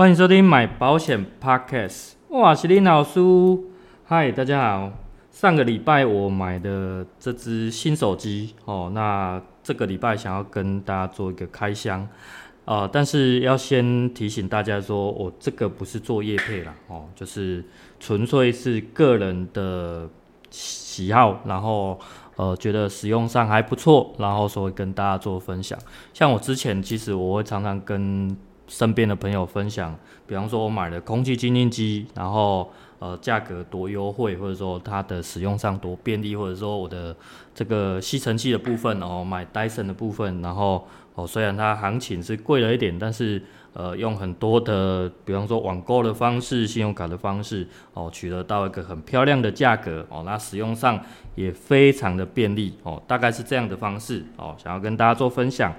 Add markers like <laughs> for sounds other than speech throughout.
欢迎收听买保险 Podcast，哇，是林老师，嗨，大家好。上个礼拜我买的这支新手机哦，那这个礼拜想要跟大家做一个开箱啊、但是要先提醒大家说，我、这个不是做业配啦哦，就是纯粹是个人的喜好，然后呃觉得使用上还不错，然后所以跟大家做分享。像我之前其实我会常常跟身边的朋友分享，比方说我买了空气清净机，然后呃价格多优惠，或者说它的使用上多便利，或者说我的这个吸尘器的部分哦，买 Dyson 的部分，然后哦虽然它行情是贵了一点，但是呃用很多的，比方说网购的方式、信用卡的方式哦，取得到一个很漂亮的价格哦，那使用上也非常的便利哦，大概是这样的方式哦，想要跟大家做分享。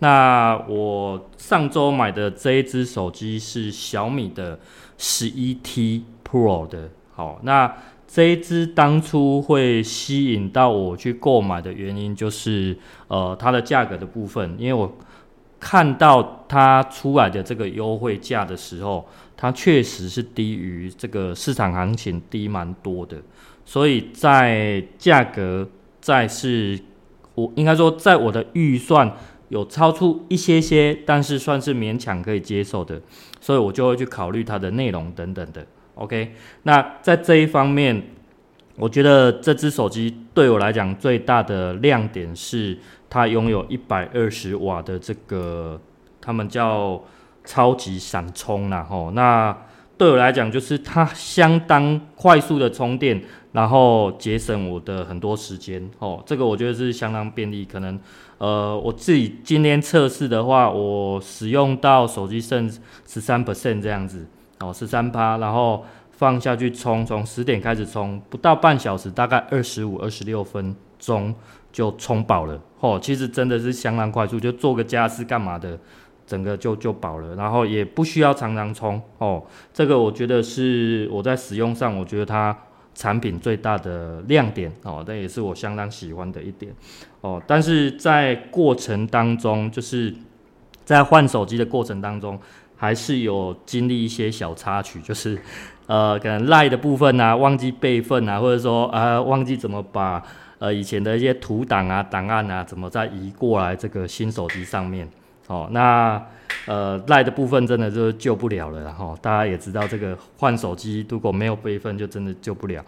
那我上周买的这一支手机是小米的十一 T Pro 的，好，那这一支当初会吸引到我去购买的原因就是，呃，它的价格的部分，因为我看到它出来的这个优惠价的时候，它确实是低于这个市场行情低蛮多的，所以在价格再是，我应该说在我的预算。有超出一些些，但是算是勉强可以接受的，所以我就会去考虑它的内容等等的。OK，那在这一方面，我觉得这支手机对我来讲最大的亮点是它拥有一百二十瓦的这个，他们叫超级闪充啦吼。那对我来讲，就是它相当快速的充电，然后节省我的很多时间哦。这个我觉得是相当便利，可能。呃，我自己今天测试的话，我使用到手机剩十三 percent 这样子，哦，十三趴，然后放下去充，从十点开始充，不到半小时，大概二十五、二十六分钟就充饱了，哦，其实真的是相当快速，就做个家事干嘛的，整个就就饱了，然后也不需要常常充，哦，这个我觉得是我在使用上，我觉得它。产品最大的亮点哦，这也是我相当喜欢的一点哦。但是在过程当中，就是在换手机的过程当中，还是有经历一些小插曲，就是呃，可能赖的部分啊，忘记备份啊，或者说啊、呃，忘记怎么把呃以前的一些图档啊、档案啊，怎么再移过来这个新手机上面哦。那呃，赖的部分真的就救不了了，然后大家也知道，这个换手机如果没有备份，就真的救不了。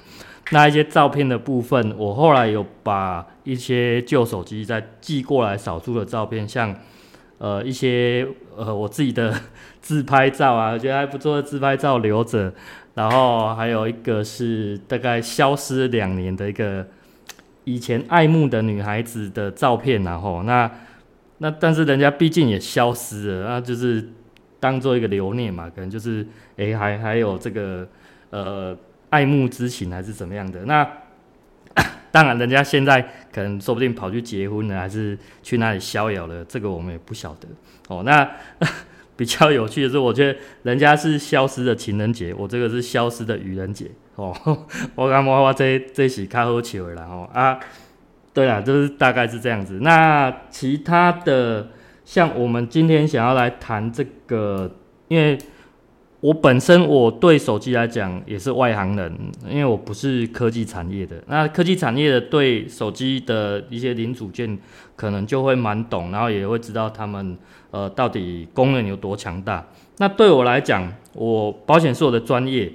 那一些照片的部分，我后来有把一些旧手机再寄过来，少数的照片，像呃一些呃我自己的 <laughs> 自拍照啊，觉得还不错的自拍照留着。然后还有一个是大概消失两年的一个以前爱慕的女孩子的照片，然后那。那但是人家毕竟也消失了，那就是当做一个留念嘛，可能就是哎、还还有这个呃爱慕之情还是怎么样的。那 <coughs> 当然人家现在可能说不定跑去结婚了，还是去那里逍遥了，这个我们也不晓得哦。那 <laughs> 比较有趣的是，我觉得人家是消失的情人节，我这个是消失的愚人节哦。<laughs> 我感觉我这这是较好笑的啦哦啊。对啊，就是大概是这样子。那其他的，像我们今天想要来谈这个，因为我本身我对手机来讲也是外行人，因为我不是科技产业的。那科技产业的对手机的一些零组件可能就会蛮懂，然后也会知道他们呃到底功能有多强大。那对我来讲，我保险是我的专业。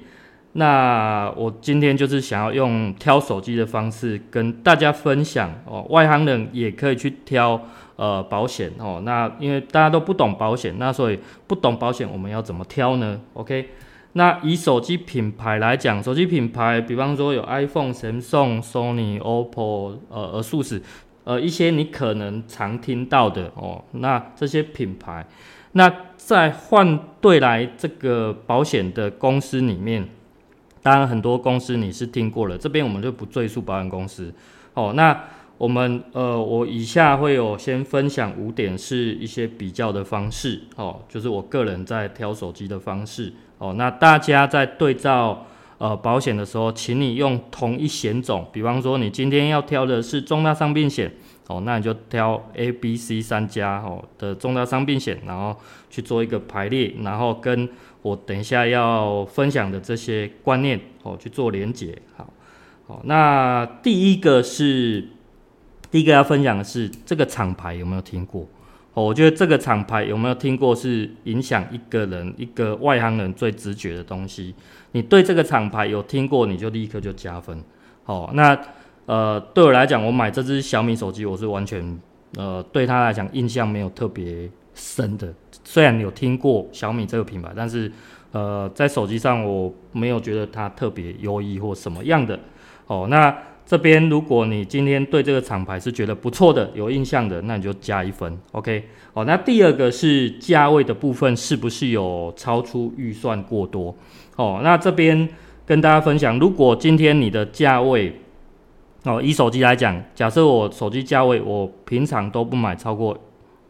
那我今天就是想要用挑手机的方式跟大家分享哦，外行人也可以去挑呃保险哦。那因为大家都不懂保险，那所以不懂保险我们要怎么挑呢？OK，那以手机品牌来讲，手机品牌比方说有 iPhone、Samsung、Sony、OPPO、呃、ASUS，呃一些你可能常听到的哦。那这些品牌。那在换对来这个保险的公司里面，当然很多公司你是听过了，这边我们就不赘述保险公司。哦，那我们呃，我以下会有先分享五点，是一些比较的方式。哦，就是我个人在挑手机的方式。哦，那大家在对照呃保险的时候，请你用同一险种，比方说你今天要挑的是重大伤病险。哦，那你就挑 A、B、C 三家哦的重大伤病险，然后去做一个排列，然后跟我等一下要分享的这些观念哦去做连结。好，好，那第一个是第一个要分享的是这个厂牌有没有听过？哦，我觉得这个厂牌有没有听过是影响一个人一个外行人最直觉的东西。你对这个厂牌有听过，你就立刻就加分。哦，那。呃，对我来讲，我买这支小米手机，我是完全呃对他来讲印象没有特别深的。虽然有听过小米这个品牌，但是呃在手机上我没有觉得它特别优异或什么样的。哦，那这边如果你今天对这个厂牌是觉得不错的、有印象的，那你就加一分。OK。哦，那第二个是价位的部分，是不是有超出预算过多？哦，那这边跟大家分享，如果今天你的价位哦，以手机来讲，假设我手机价位，我平常都不买超过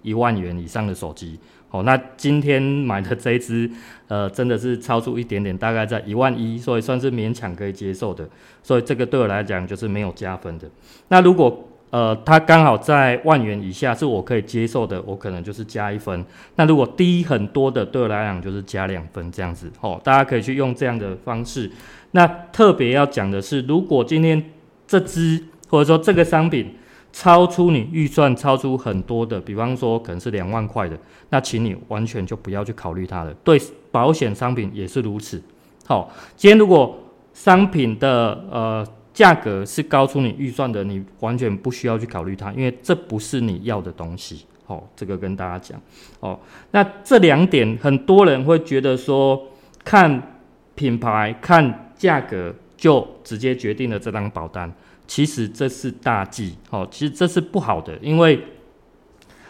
一万元以上的手机。哦，那今天买的这一支，<laughs> 呃，真的是超出一点点，大概在一万一，所以算是勉强可以接受的。所以这个对我来讲就是没有加分的。那如果呃它刚好在万元以下，是我可以接受的，我可能就是加一分。那如果低很多的，对我来讲就是加两分这样子。哦，大家可以去用这样的方式。那特别要讲的是，如果今天这支或者说这个商品超出你预算，超出很多的，比方说可能是两万块的，那请你完全就不要去考虑它了。对保险商品也是如此。好，今天如果商品的呃价格是高出你预算的，你完全不需要去考虑它，因为这不是你要的东西。好，这个跟大家讲。哦，那这两点很多人会觉得说，看品牌看价格。就直接决定了这张保单，其实这是大忌，哦，其实这是不好的，因为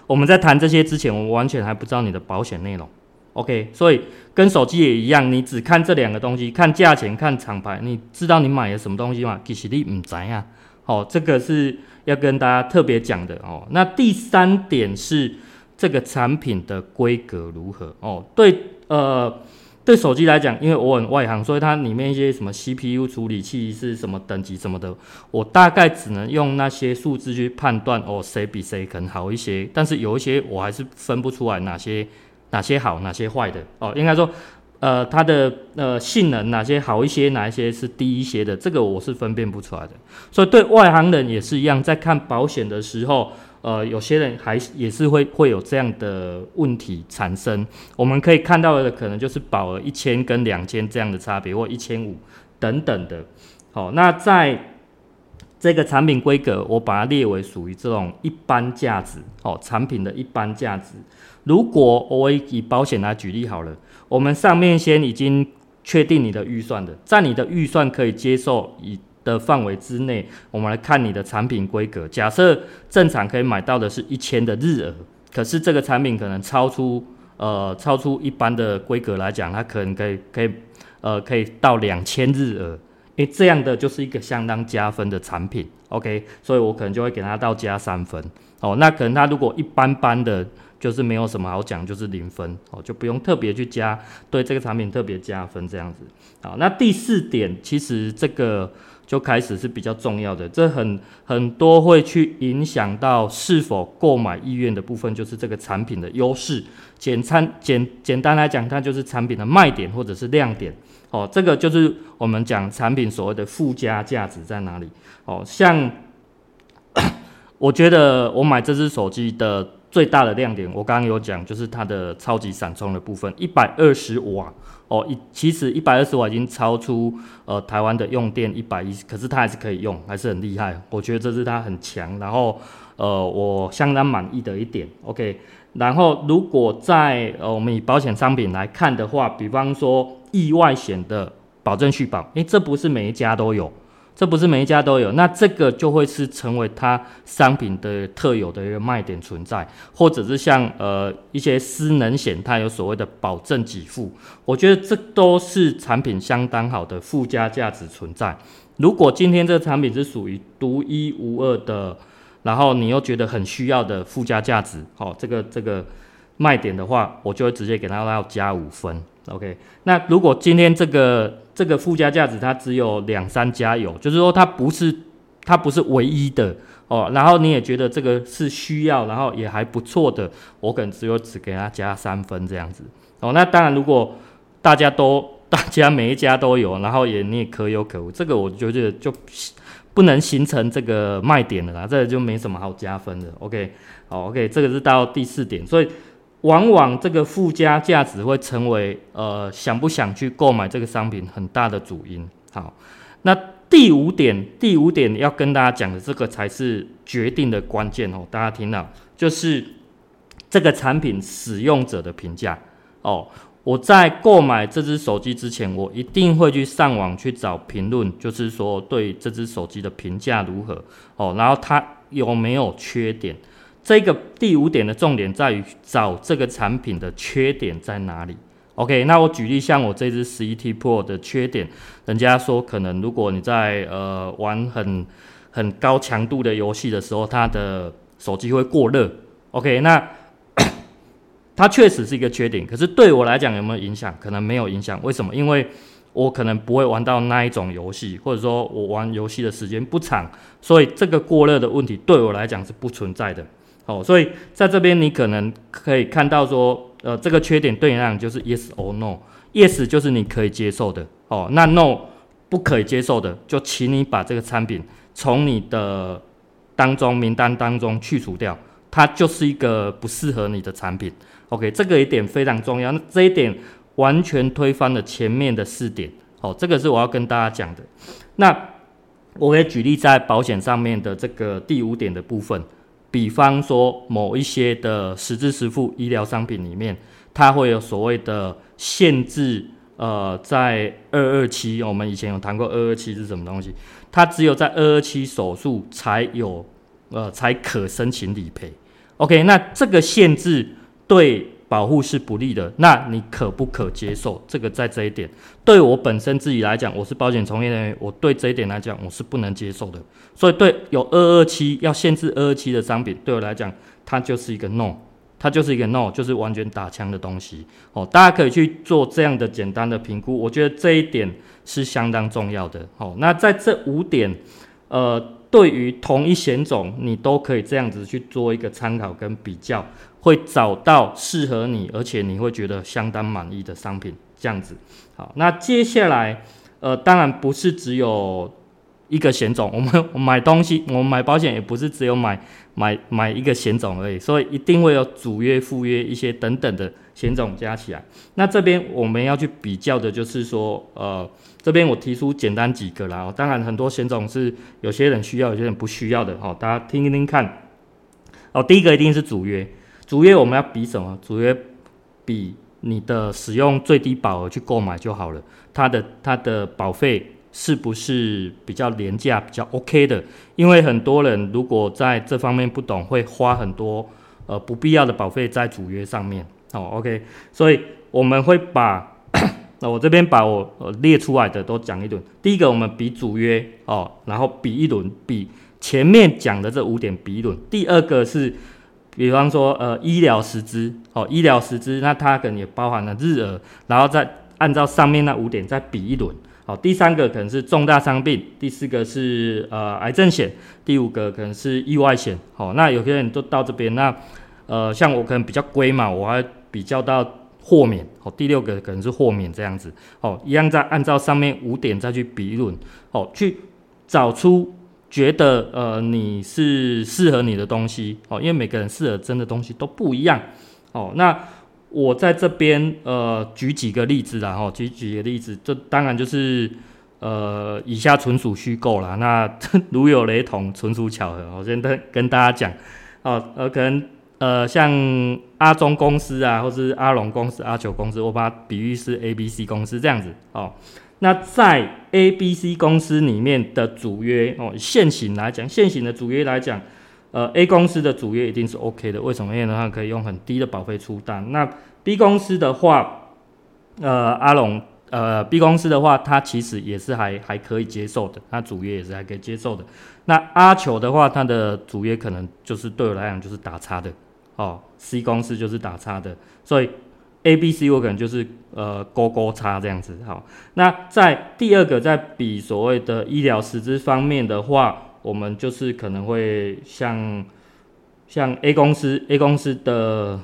我们在谈这些之前，我们完全还不知道你的保险内容，OK，所以跟手机也一样，你只看这两个东西，看价钱，看厂牌，你知道你买了什么东西吗？其实你不知啊，哦，这个是要跟大家特别讲的哦。那第三点是这个产品的规格如何？哦，对，呃。对手机来讲，因为我很外行，所以它里面一些什么 CPU 处理器是什么等级什么的，我大概只能用那些数字去判断哦，谁比谁可能好一些。但是有一些我还是分不出来哪些哪些好，哪些坏的哦。应该说，呃，它的呃性能哪些好一些，哪一些是低一些的，这个我是分辨不出来的。所以对外行人也是一样，在看保险的时候。呃，有些人还也是会会有这样的问题产生。我们可以看到的可能就是保额一千跟两千这样的差别，或一千五等等的。好，那在这个产品规格，我把它列为属于这种一般价值，哦，产品的一般价值。如果我以保险来举例好了，我们上面先已经确定你的预算的，在你的预算可以接受以。的范围之内，我们来看你的产品规格。假设正常可以买到的是一千的日额，可是这个产品可能超出呃超出一般的规格来讲，它可能可以可以呃可以到两千日额，诶，这样的就是一个相当加分的产品。OK，所以我可能就会给它到加三分。哦，那可能它如果一般般的，就是没有什么好讲，就是零分哦，就不用特别去加对这个产品特别加分这样子。好，那第四点，其实这个。就开始是比较重要的，这很很多会去影响到是否购买意愿的部分，就是这个产品的优势。简单简简单来讲，它就是产品的卖点或者是亮点。哦，这个就是我们讲产品所谓的附加价值在哪里。哦，像 <coughs> 我觉得我买这支手机的最大的亮点，我刚刚有讲，就是它的超级闪充的部分，一百二十瓦。哦，一其实一百二十瓦已经超出呃台湾的用电一百一十，可是它还是可以用，还是很厉害。我觉得这是它很强，然后呃我相当满意的一点。OK，然后如果在呃我们以保险商品来看的话，比方说意外险的保证续保，诶，这不是每一家都有。这不是每一家都有，那这个就会是成为它商品的特有的一个卖点存在，或者是像呃一些失能险，它有所谓的保证给付，我觉得这都是产品相当好的附加价值存在。如果今天这个产品是属于独一无二的，然后你又觉得很需要的附加价值，好，这个这个卖点的话，我就会直接给它要加五分。OK，那如果今天这个这个附加价值它只有两三家有，就是说它不是它不是唯一的哦，然后你也觉得这个是需要，然后也还不错的，我可能只有只给它加三分这样子哦。那当然，如果大家都大家每一家都有，然后也你也可有可无，这个我觉得就不能形成这个卖点了啦，这个就没什么好加分的。OK，好，OK，这个是到第四点，所以。往往这个附加价值会成为呃想不想去购买这个商品很大的主因。好，那第五点，第五点要跟大家讲的这个才是决定的关键哦。大家听到就是这个产品使用者的评价哦。我在购买这只手机之前，我一定会去上网去找评论，就是说对这只手机的评价如何哦，然后它有没有缺点。这个第五点的重点在于找这个产品的缺点在哪里。OK，那我举例，像我这支十一 T Pro 的缺点，人家说可能如果你在呃玩很很高强度的游戏的时候，它的手机会过热。OK，那 <coughs> 它确实是一个缺点，可是对我来讲有没有影响？可能没有影响。为什么？因为我可能不会玩到那一种游戏，或者说我玩游戏的时间不长，所以这个过热的问题对我来讲是不存在的。哦，所以在这边你可能可以看到说，呃，这个缺点对你来讲就是 yes or no。yes 就是你可以接受的，哦，那 no 不可以接受的，就请你把这个产品从你的当中名单当中去除掉，它就是一个不适合你的产品。OK，这个一点非常重要，那这一点完全推翻了前面的四点。哦，这个是我要跟大家讲的。那我也举例在保险上面的这个第五点的部分。比方说，某一些的实支实付医疗商品里面，它会有所谓的限制。呃，在二二七，我们以前有谈过二二七是什么东西？它只有在二二七手术才有，呃，才可申请理赔。OK，那这个限制对保护是不利的，那你可不可接受？这个在这一点，对我本身自己来讲，我是保险从业人员，我对这一点来讲，我是不能接受的。所以，对有二二七要限制二二七的商品，对我来讲，它就是一个 no，它就是一个 no，就是完全打枪的东西。哦，大家可以去做这样的简单的评估，我觉得这一点是相当重要的。哦，那在这五点，呃，对于同一险种，你都可以这样子去做一个参考跟比较。会找到适合你，而且你会觉得相当满意的商品，这样子。好，那接下来，呃，当然不是只有一个险种，我们买东西，我们买保险也不是只有买买买一个险种而已，所以一定会有主约、副约一些等等的险种加起来。那这边我们要去比较的就是说，呃，这边我提出简单几个啦。当然很多险种是有些人需要，有些人不需要的。好，大家听一听看。哦，第一个一定是主约。主约我们要比什么？主约比你的使用最低保额去购买就好了。它的它的保费是不是比较廉价、比较 OK 的？因为很多人如果在这方面不懂，会花很多呃不必要的保费在主约上面。哦，OK，所以我们会把那 <coughs> 我这边把我呃列出来的都讲一轮。第一个我们比主约哦，然后比一轮，比前面讲的这五点比一轮。第二个是。比方说，呃，医疗实支，哦，医疗实支，那它可能也包含了日额，然后再按照上面那五点再比一轮，好，第三个可能是重大伤病，第四个是呃癌症险，第五个可能是意外险，好，那有些人都到这边，那呃，像我可能比较龟嘛，我还比较到豁免，好，第六个可能是豁免这样子，好，一样再按照上面五点再去比一轮，哦，去找出。觉得呃你是适合你的东西哦，因为每个人适合真的东西都不一样哦。那我在这边呃举几个例子啦，哈，举几个例子，这当然就是呃以下纯属虚构啦。那 <laughs> 如有雷同，纯属巧合。我先跟跟大家讲哦，呃可能呃，像阿中公司啊，或是阿龙公司、阿九公司，我把它比喻是 A、B、C 公司这样子哦。那在 A、B、C 公司里面的主约哦，现行来讲，现行的主约来讲，呃，A 公司的主业一定是 OK 的。为什么？因为的话可以用很低的保费出单。那 B 公司的话，呃，阿龙，呃，B 公司的话，它其实也是还还可以接受的，它主业也是还可以接受的。那阿球的话，它的主业可能就是对我来讲就是打叉的。哦，C 公司就是打叉的，所以 A、B、C 我可能就是呃勾勾叉这样子。好，那在第二个在比所谓的医疗实支方面的话，我们就是可能会像像 A 公司，A 公司的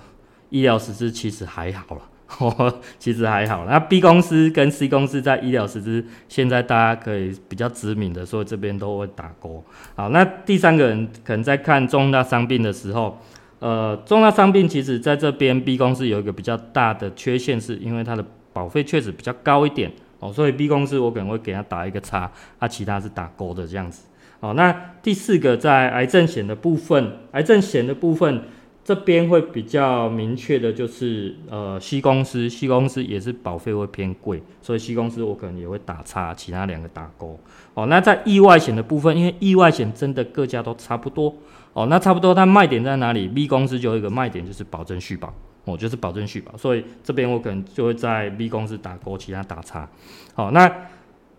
医疗实施其实还好了，呵呵，其实还好。那 B 公司跟 C 公司在医疗实施，现在大家可以比较知名的，所以这边都会打勾。好，那第三个人可能在看重大伤病的时候。呃，重大伤病其实在这边 B 公司有一个比较大的缺陷，是因为它的保费确实比较高一点哦，所以 B 公司我可能会给它打一个叉，啊、其他是打勾的这样子。哦，那第四个在癌症险的部分，癌症险的部分这边会比较明确的就是呃 C 公司，C 公司也是保费会偏贵，所以 C 公司我可能也会打叉，其他两个打勾。哦，那在意外险的部分，因为意外险真的各家都差不多。哦，那差不多，它卖点在哪里？B 公司就有一个卖点，就是保证续保，哦，就是保证续保，所以这边我可能就会在 B 公司打勾，其他打叉。好，那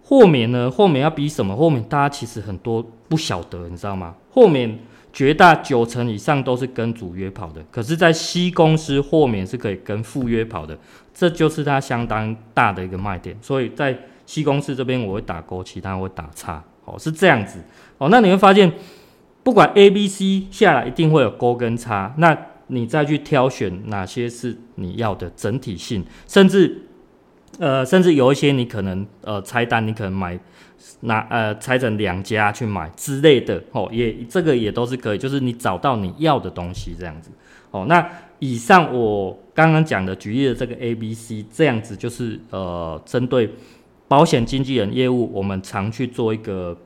豁免呢？豁免要比什么？豁免大家其实很多不晓得，你知道吗？豁免绝大九成以上都是跟主约跑的，可是，在 C 公司豁免是可以跟副约跑的，这就是它相当大的一个卖点。所以在 C 公司这边我会打勾，其他我会打叉。哦，是这样子。哦，那你会发现。不管 A、B、C 下来一定会有勾跟叉，那你再去挑选哪些是你要的整体性，甚至呃，甚至有一些你可能呃拆单，你可能买拿呃拆成两家去买之类的哦，也这个也都是可以，就是你找到你要的东西这样子哦。那以上我刚刚讲的举例的这个 A、B、C 这样子，就是呃针对保险经纪人业务，我们常去做一个。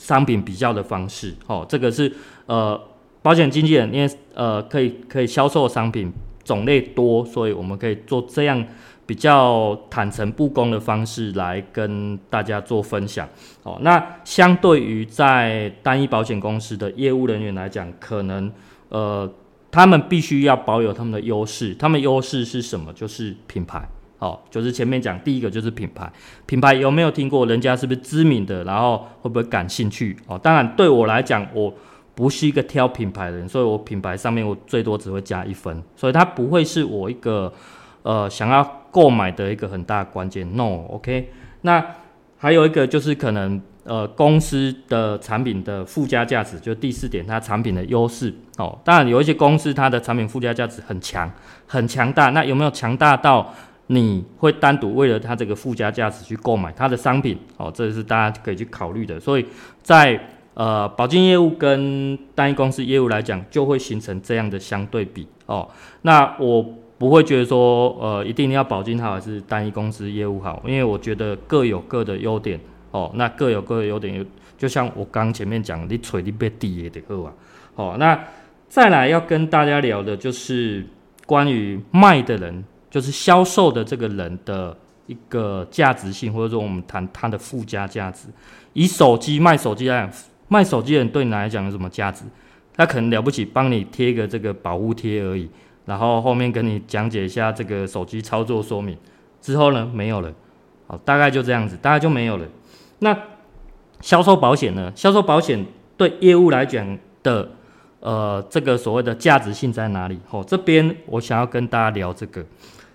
商品比较的方式，哦，这个是呃保险经纪人，因为呃可以可以销售商品种类多，所以我们可以做这样比较坦诚不公的方式来跟大家做分享。哦，那相对于在单一保险公司的业务人员来讲，可能呃他们必须要保有他们的优势，他们优势是什么？就是品牌。哦，就是前面讲第一个就是品牌，品牌有没有听过？人家是不是知名的？然后会不会感兴趣？哦，当然对我来讲，我不是一个挑品牌的人，所以我品牌上面我最多只会加一分，所以它不会是我一个呃想要购买的一个很大关键。No，OK？那还有一个就是可能呃公司的产品的附加价值，就第四点，它产品的优势。哦，当然有一些公司它的产品附加价值很强，很强大。那有没有强大到？你会单独为了它这个附加价值去购买它的商品哦，这是大家可以去考虑的。所以在呃保经业务跟单一公司业务来讲，就会形成这样的相对比哦。那我不会觉得说呃一定要保金好还是单一公司业务好，因为我觉得各有各的优点哦。那各有各的优点，就像我刚前面讲，你吹你别低也得喝啊。哦，那再来要跟大家聊的就是关于卖的人。就是销售的这个人的一个价值性，或者说我们谈他的附加价值。以手机卖手机来讲，卖手机的人对你来讲有什么价值？他可能了不起，帮你贴个这个保护贴而已，然后后面跟你讲解一下这个手机操作说明，之后呢，没有了。好，大概就这样子，大概就没有了。那销售保险呢？销售保险对业务来讲的，呃，这个所谓的价值性在哪里？哦，这边我想要跟大家聊这个。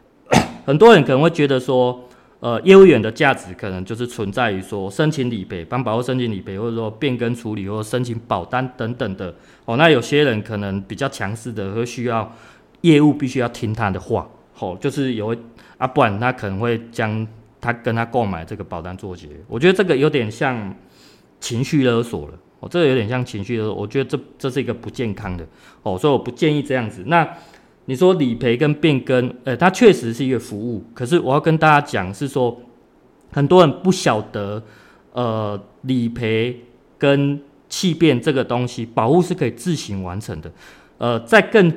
<coughs> 很多人可能会觉得说，呃，业务员的价值可能就是存在于说申请理赔、帮保户申请理赔，或者说变更处理，或者申请保单等等的。哦，那有些人可能比较强势的，会需要业务必须要听他的话，哦，就是有啊，不然他可能会将他跟他购买这个保单做结。我觉得这个有点像情绪勒索了，哦，这个有点像情绪勒索。我觉得这这是一个不健康的，哦，所以我不建议这样子。那。你说理赔跟变更，呃，它确实是一个服务。可是我要跟大家讲，是说很多人不晓得，呃，理赔跟弃变这个东西，保护是可以自行完成的。呃，在更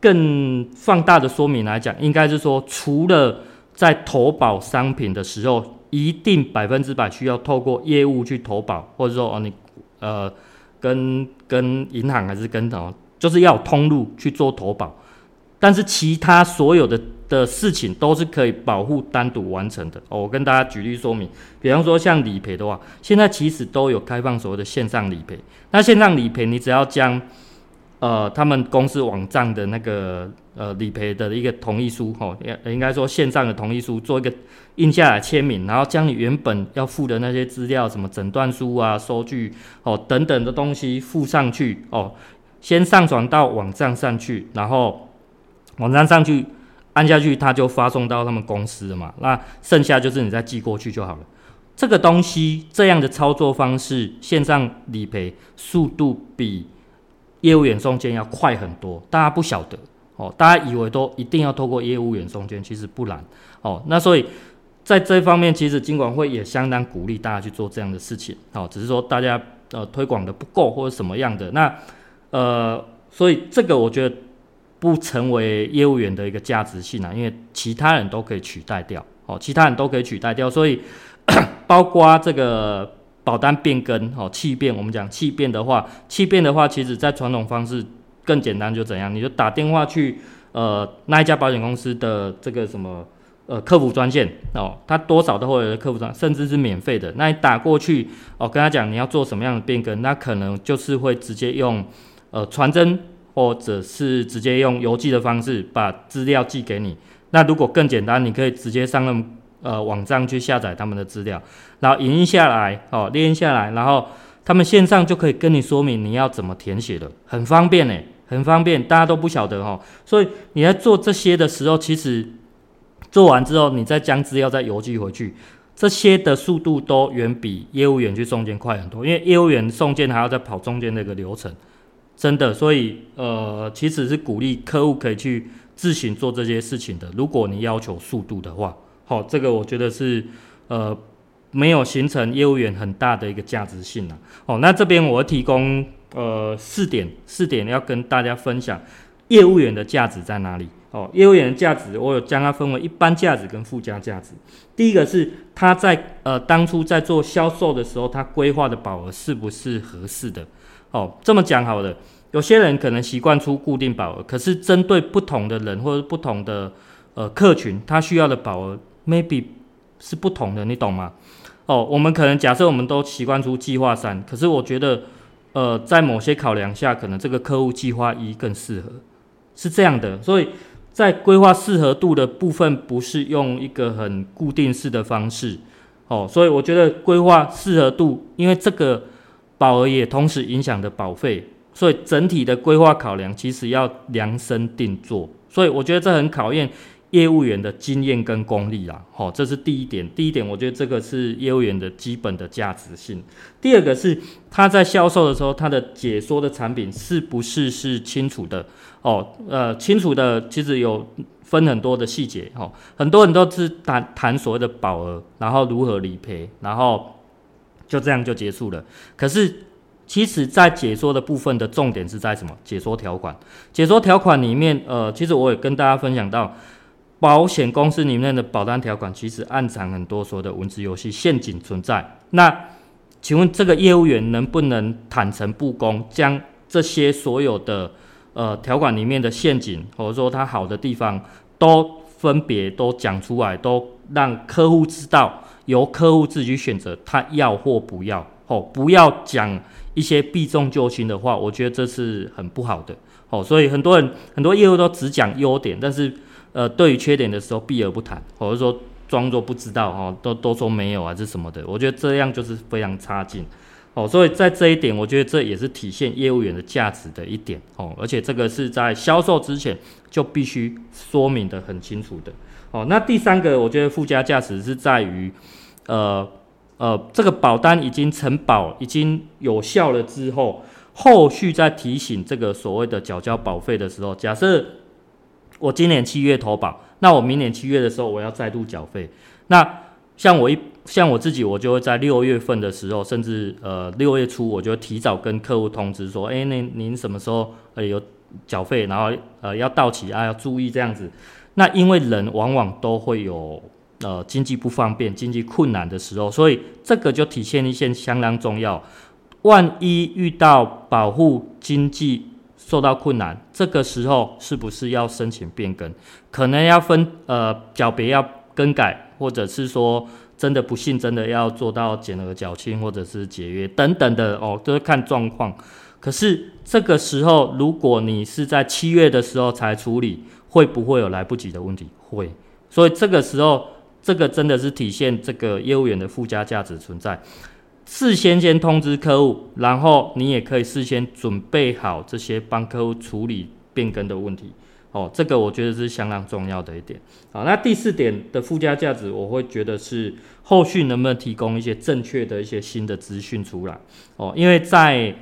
更放大的说明来讲，应该是说，除了在投保商品的时候，一定百分之百需要透过业务去投保，或者说哦，你呃跟跟银行还是跟什么，就是要有通路去做投保。但是其他所有的的事情都是可以保护单独完成的。哦，我跟大家举例说明，比方说像理赔的话，现在其实都有开放所谓的线上理赔。那线上理赔，你只要将呃他们公司网站的那个呃理赔的一个同意书，哦，应应该说线上的同意书，做一个印下来签名，然后将你原本要附的那些资料，什么诊断书啊、收据哦等等的东西附上去，哦，先上传到网站上去，然后。网站上去按下去，它就发送到他们公司了嘛。那剩下就是你再寄过去就好了。这个东西这样的操作方式，线上理赔速度比业务员送件要快很多。大家不晓得哦，大家以为都一定要透过业务员送件，其实不然哦。那所以在这方面，其实金管会也相当鼓励大家去做这样的事情。哦，只是说大家呃推广的不够或者什么样的。那呃，所以这个我觉得。不成为业务员的一个价值性啊，因为其他人都可以取代掉，哦，其他人都可以取代掉，所以 <coughs> 包括这个保单变更，哦，弃变，我们讲弃变的话，弃变的话，其实在传统方式更简单，就怎样，你就打电话去，呃，那一家保险公司的这个什么，呃，客服专线，哦，他多少都会有客服专，甚至是免费的，那你打过去，哦，跟他讲你要做什么样的变更，那可能就是会直接用，呃，传真。或者是直接用邮寄的方式把资料寄给你。那如果更简单，你可以直接上那呃网站去下载他们的资料，然后影印下来，哦，列印下来，然后他们线上就可以跟你说明你要怎么填写的，很方便诶，很方便，大家都不晓得哈。所以你在做这些的时候，其实做完之后，你再将资料再邮寄回去，这些的速度都远比业务员去送件快很多，因为业务员送件还要再跑中间那个流程。真的，所以呃，其实是鼓励客户可以去自行做这些事情的。如果你要求速度的话，好，这个我觉得是呃没有形成业务员很大的一个价值性了。哦，那这边我提供呃四点，四点要跟大家分享业务员的价值在哪里。哦，业务员的价值我有将它分为一般价值跟附加价值。第一个是他在呃当初在做销售的时候，他规划的保额是不是合适的？哦，这么讲好了，有些人可能习惯出固定保额，可是针对不同的人或者不同的呃客群，他需要的保额 maybe 是不同的，你懂吗？哦，我们可能假设我们都习惯出计划三，可是我觉得呃在某些考量下，可能这个客户计划一更适合，是这样的，所以在规划适合度的部分，不是用一个很固定式的方式，哦，所以我觉得规划适合度，因为这个。保额也同时影响的保费，所以整体的规划考量其实要量身定做，所以我觉得这很考验业务员的经验跟功力啦。好，这是第一点。第一点，我觉得这个是业务员的基本的价值性。第二个是他在销售的时候，他的解说的产品是不是是清楚的？哦，呃，清楚的其实有分很多的细节。哦，很多人都是谈谈所谓的保额，然后如何理赔，然后。就这样就结束了。可是，其实，在解说的部分的重点是在什么？解说条款。解说条款里面，呃，其实我也跟大家分享到，保险公司里面的保单条款其实暗藏很多所谓的文字游戏陷阱存在。那，请问这个业务员能不能坦诚布公，将这些所有的呃条款里面的陷阱，或者说它好的地方，都分别都讲出来，都让客户知道？由客户自己选择他要或不要，哦，不要讲一些避重就轻的话，我觉得这是很不好的，哦，所以很多人很多业务都只讲优点，但是呃，对于缺点的时候避而不谈，或者说装作不知道，哦，都都说没有啊，这什么的，我觉得这样就是非常差劲，哦，所以在这一点，我觉得这也是体现业务员的价值的一点，哦，而且这个是在销售之前就必须说明得很清楚的，哦，那第三个，我觉得附加价值是在于。呃呃，这个保单已经承保，已经有效了之后，后续再提醒这个所谓的缴交保费的时候，假设我今年七月投保，那我明年七月的时候我要再度缴费。那像我一像我自己，我就会在六月份的时候，甚至呃六月初，我就提早跟客户通知说，哎，那您什么时候呃有缴费，然后呃要到期啊要注意这样子。那因为人往往都会有呃经济不方便、经济困难的时候，所以这个就体现一些相当重要。万一遇到保护经济受到困难，这个时候是不是要申请变更？可能要分呃缴别要更改，或者是说真的不幸真的要做到减额缴清或者是解约等等的哦，都是看状况。可是这个时候，如果你是在七月的时候才处理，会不会有来不及的问题？会。所以这个时候，这个真的是体现这个业务员的附加价值存在。事先先通知客户，然后你也可以事先准备好这些帮客户处理变更的问题。哦，这个我觉得是相当重要的一点。好，那第四点的附加价值，我会觉得是后续能不能提供一些正确的一些新的资讯出来。哦，因为在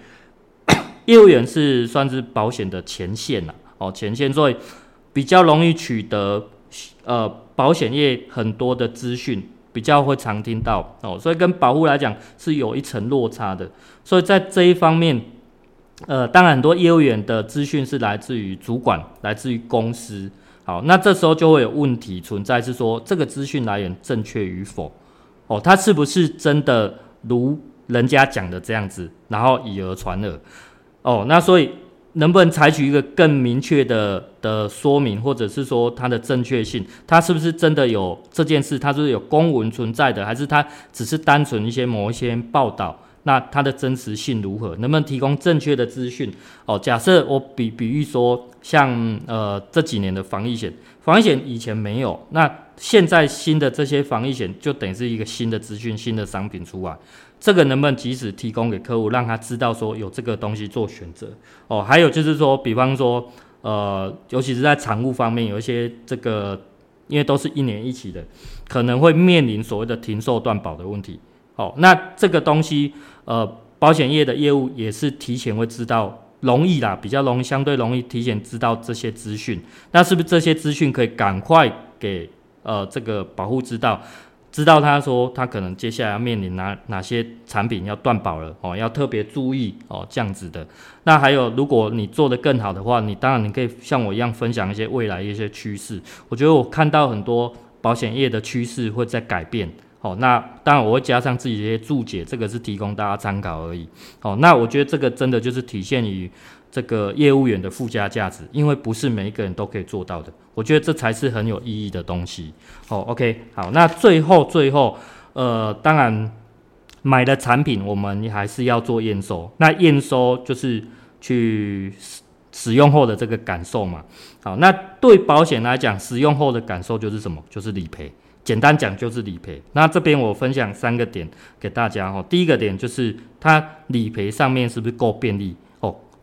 <coughs> 业务员是算是保险的前线呐，哦，前线，所以比较容易取得呃保险业很多的资讯。比较会常听到哦，所以跟保护来讲是有一层落差的，所以在这一方面，呃，当然很多业务员的资讯是来自于主管，来自于公司，好，那这时候就会有问题存在，是说这个资讯来源正确与否，哦，他是不是真的如人家讲的这样子，然后以讹传讹，哦，那所以。能不能采取一个更明确的的说明，或者是说它的正确性？它是不是真的有这件事？它是有公文存在的，还是它只是单纯一些某一些报道？那它的真实性如何？能不能提供正确的资讯？哦，假设我比比喻说，像呃这几年的防疫险，防疫险以前没有，那现在新的这些防疫险就等于是一个新的资讯、新的商品出来。这个能不能及时提供给客户，让他知道说有这个东西做选择哦？还有就是说，比方说，呃，尤其是在产物方面，有一些这个，因为都是一年一期的，可能会面临所谓的停售断保的问题。哦，那这个东西，呃，保险业的业务也是提前会知道，容易啦，比较容易，相对容易提前知道这些资讯。那是不是这些资讯可以赶快给呃这个保护知道？知道他说他可能接下来要面临哪哪些产品要断保了哦，要特别注意哦，这样子的。那还有，如果你做得更好的话，你当然你可以像我一样分享一些未来一些趋势。我觉得我看到很多保险业的趋势会在改变哦。那当然我会加上自己的一些注解，这个是提供大家参考而已哦。那我觉得这个真的就是体现于。这个业务员的附加价值，因为不是每一个人都可以做到的，我觉得这才是很有意义的东西。哦，OK，好，那最后最后，呃，当然买的产品我们还是要做验收，那验收就是去使用后的这个感受嘛。好，那对保险来讲，使用后的感受就是什么？就是理赔。简单讲就是理赔。那这边我分享三个点给大家哈。第一个点就是它理赔上面是不是够便利？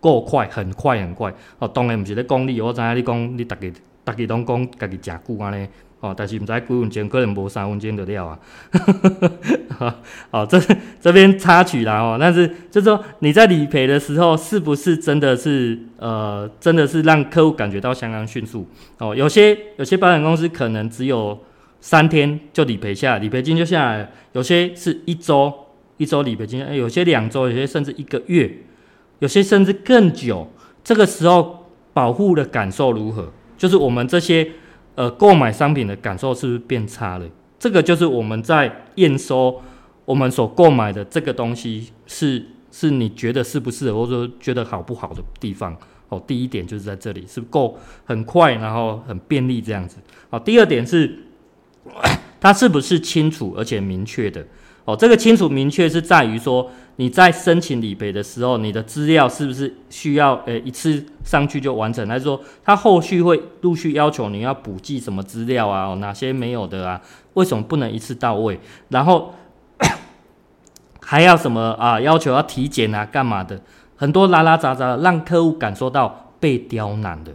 够快，很快很快哦。当然不是咧讲你，我知影你讲你大家大家拢讲家己食久安尼哦，但是毋知几分钟，可能无三分钟就了啊。<laughs> 哦，这这边插曲啦哦。但是就说你在理赔的时候，是不是真的是呃，真的是让客户感觉到相当迅速哦？有些有些保险公司可能只有三天就理赔下，理赔金就下来；有些是一周一周理赔金，有些两周，有些甚至一个月。有些甚至更久，这个时候保护的感受如何？就是我们这些呃购买商品的感受是不是变差了？这个就是我们在验收我们所购买的这个东西是是你觉得是不是，或者说觉得好不好的地方？哦，第一点就是在这里是够很快，然后很便利这样子。好，第二点是 <coughs> 它是不是清楚而且明确的？哦，这个清楚明确是在于说，你在申请理赔的时候，你的资料是不是需要诶一次上去就完成？还是说他后续会陆续要求你要补寄什么资料啊？哪些没有的啊？为什么不能一次到位？然后 <coughs> 还要什么啊？要求要体检啊？干嘛的？很多拉拉杂杂，让客户感受到被刁难的。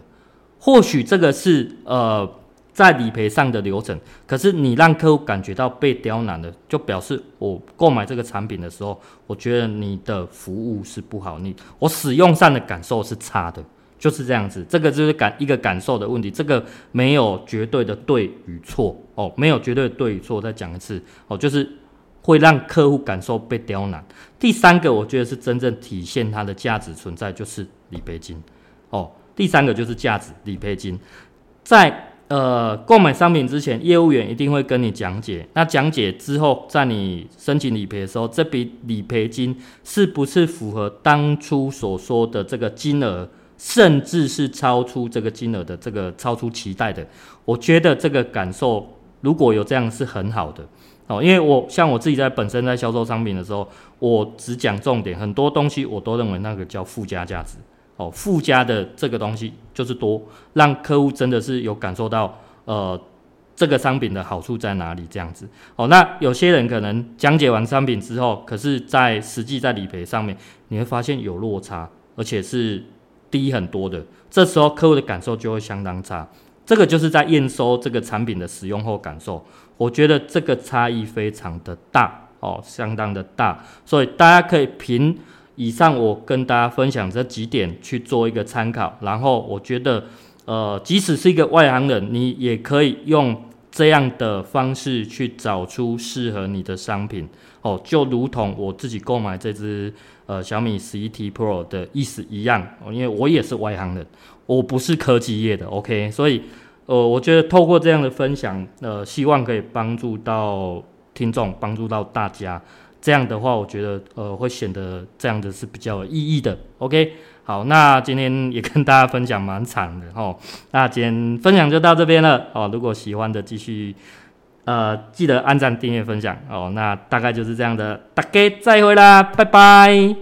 或许这个是呃。在理赔上的流程，可是你让客户感觉到被刁难的，就表示我购买这个产品的时候，我觉得你的服务是不好，你我使用上的感受是差的，就是这样子。这个就是感一个感受的问题，这个没有绝对的对与错哦，没有绝对的对与错。再讲一次哦，就是会让客户感受被刁难。第三个，我觉得是真正体现它的价值存在，就是理赔金哦。第三个就是价值理赔金，在呃购买商品之前，业务员一定会跟你讲解。那讲解之后，在你申请理赔的时候，这笔理赔金是不是符合当初所说的这个金额，甚至是超出这个金额的这个超出期待的？我觉得这个感受如果有这样是很好的。哦，因为我像我自己在本身在销售商品的时候，我只讲重点，很多东西我都认为那个叫附加价值。哦，附加的这个东西就是多，让客户真的是有感受到，呃，这个商品的好处在哪里这样子。哦，那有些人可能讲解完商品之后，可是在实际在理赔上面，你会发现有落差，而且是低很多的，这时候客户的感受就会相当差。这个就是在验收这个产品的使用后感受，我觉得这个差异非常的大哦，相当的大，所以大家可以凭以上我跟大家分享这几点去做一个参考，然后我觉得，呃，即使是一个外行人，你也可以用这样的方式去找出适合你的商品哦，就如同我自己购买这支呃小米十一 T Pro 的意思一样，因为我也是外行人。我不是科技业的，OK，所以，呃，我觉得透过这样的分享，呃，希望可以帮助到听众，帮助到大家。这样的话，我觉得，呃，会显得这样的是比较有意义的，OK。好，那今天也跟大家分享蛮长的哦。那今天分享就到这边了哦。如果喜欢的，继续，呃，记得按赞、订阅、分享哦。那大概就是这样的，大家再会啦，拜拜。